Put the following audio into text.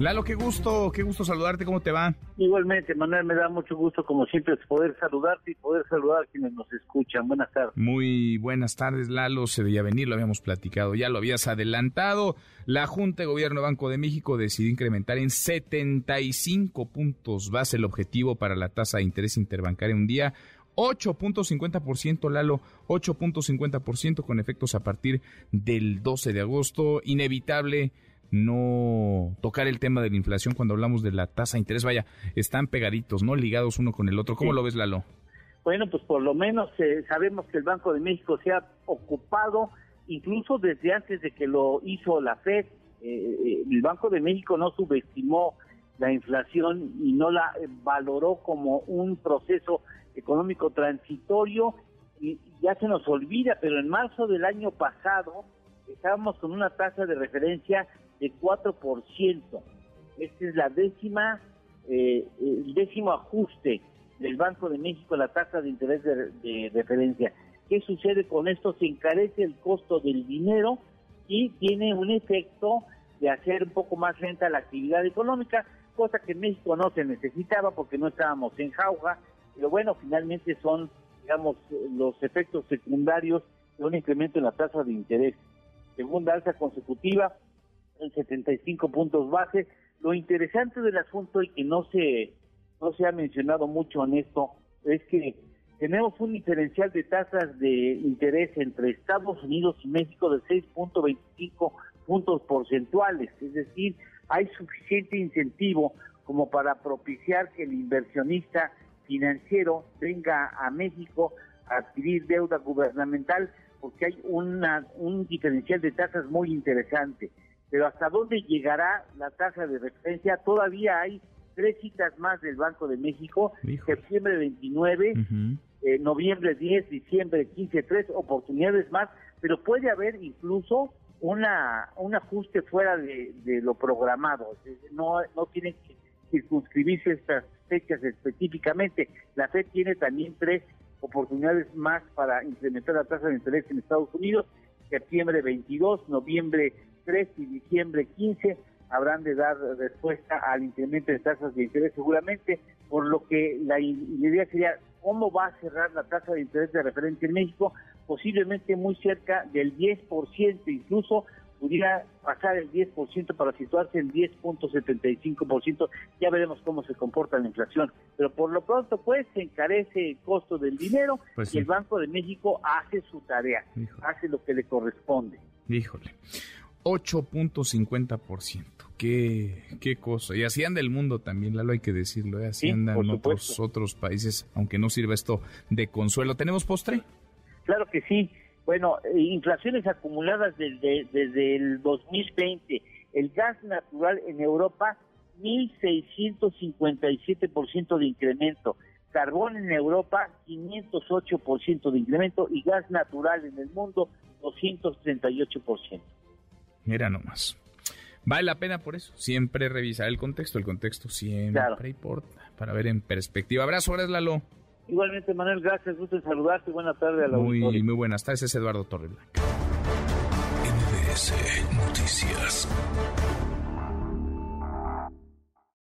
Lalo, qué gusto, qué gusto saludarte, ¿cómo te va? Igualmente, Manuel, me da mucho gusto, como siempre, poder saludarte y poder saludar a quienes nos escuchan. Buenas tardes. Muy buenas tardes, Lalo, se veía venir, lo habíamos platicado, ya lo habías adelantado. La Junta de Gobierno Banco de México decidió incrementar en 75 puntos base el objetivo para la tasa de interés interbancaria un día. 8.50%, Lalo, 8.50% con efectos a partir del 12 de agosto. Inevitable no tocar el tema de la inflación cuando hablamos de la tasa de interés. Vaya, están pegaditos, ¿no? Ligados uno con el otro. ¿Cómo lo ves, Lalo? Bueno, pues por lo menos eh, sabemos que el Banco de México se ha ocupado, incluso desde antes de que lo hizo la FED, eh, eh, el Banco de México no subestimó la inflación y no la valoró como un proceso económico transitorio y ya se nos olvida, pero en marzo del año pasado estábamos con una tasa de referencia de 4%. Esta es la décima, eh, el décimo ajuste del Banco de México a la tasa de interés de, referencia. ¿Qué sucede con esto? Se encarece el costo del dinero y tiene un efecto de hacer un poco más lenta la actividad económica, cosa que en México no se necesitaba porque no estábamos en jauja, pero bueno, finalmente son, digamos, los efectos secundarios de un incremento en la tasa de interés. Segunda alza consecutiva, 75 puntos base. Lo interesante del asunto y que no se, no se ha mencionado mucho en esto es que tenemos un diferencial de tasas de interés entre Estados Unidos y México de 6.25 puntos porcentuales, es decir, hay suficiente incentivo como para propiciar que el inversionista financiero venga a México a adquirir deuda gubernamental porque hay una, un diferencial de tasas muy interesante pero hasta dónde llegará la tasa de referencia, todavía hay tres citas más del Banco de México, septiembre 29, eh, noviembre 10, diciembre 15, tres oportunidades más, pero puede haber incluso una un ajuste fuera de, lo programado, no, no tienen que circunscribirse estas fechas específicamente, la FED tiene también tres oportunidades más para incrementar la tasa de interés en Estados Unidos, septiembre 22, noviembre 3 y diciembre 15 habrán de dar respuesta al incremento de tasas de interés seguramente, por lo que la idea sería cómo va a cerrar la tasa de interés de referencia en México, posiblemente muy cerca del 10%, incluso pudiera pasar el 10% para situarse en 10.75%, ya veremos cómo se comporta la inflación, pero por lo pronto pues se encarece el costo del dinero pues y el Banco de México hace su tarea, hace lo que le corresponde. Híjole. 8.50%. Qué, qué cosa. Y así anda el mundo también, Lalo, hay que decirlo. ¿eh? Así andan otros, otros países, aunque no sirva esto de consuelo. ¿Tenemos postre? Claro que sí. Bueno, eh, inflaciones acumuladas desde, desde el 2020. El gas natural en Europa, 1.657% de incremento. Carbón en Europa, 508% de incremento. Y gas natural en el mundo, 238%. Mira nomás. Vale la pena por eso, siempre revisar el contexto, el contexto siempre importa, para ver en perspectiva. Abrazo, gracias Lalo. Igualmente, Manuel, gracias, gusto en saludarte, buenas tardes a la Muy, muy buenas tardes, es Eduardo Torreblanca. NBS Noticias.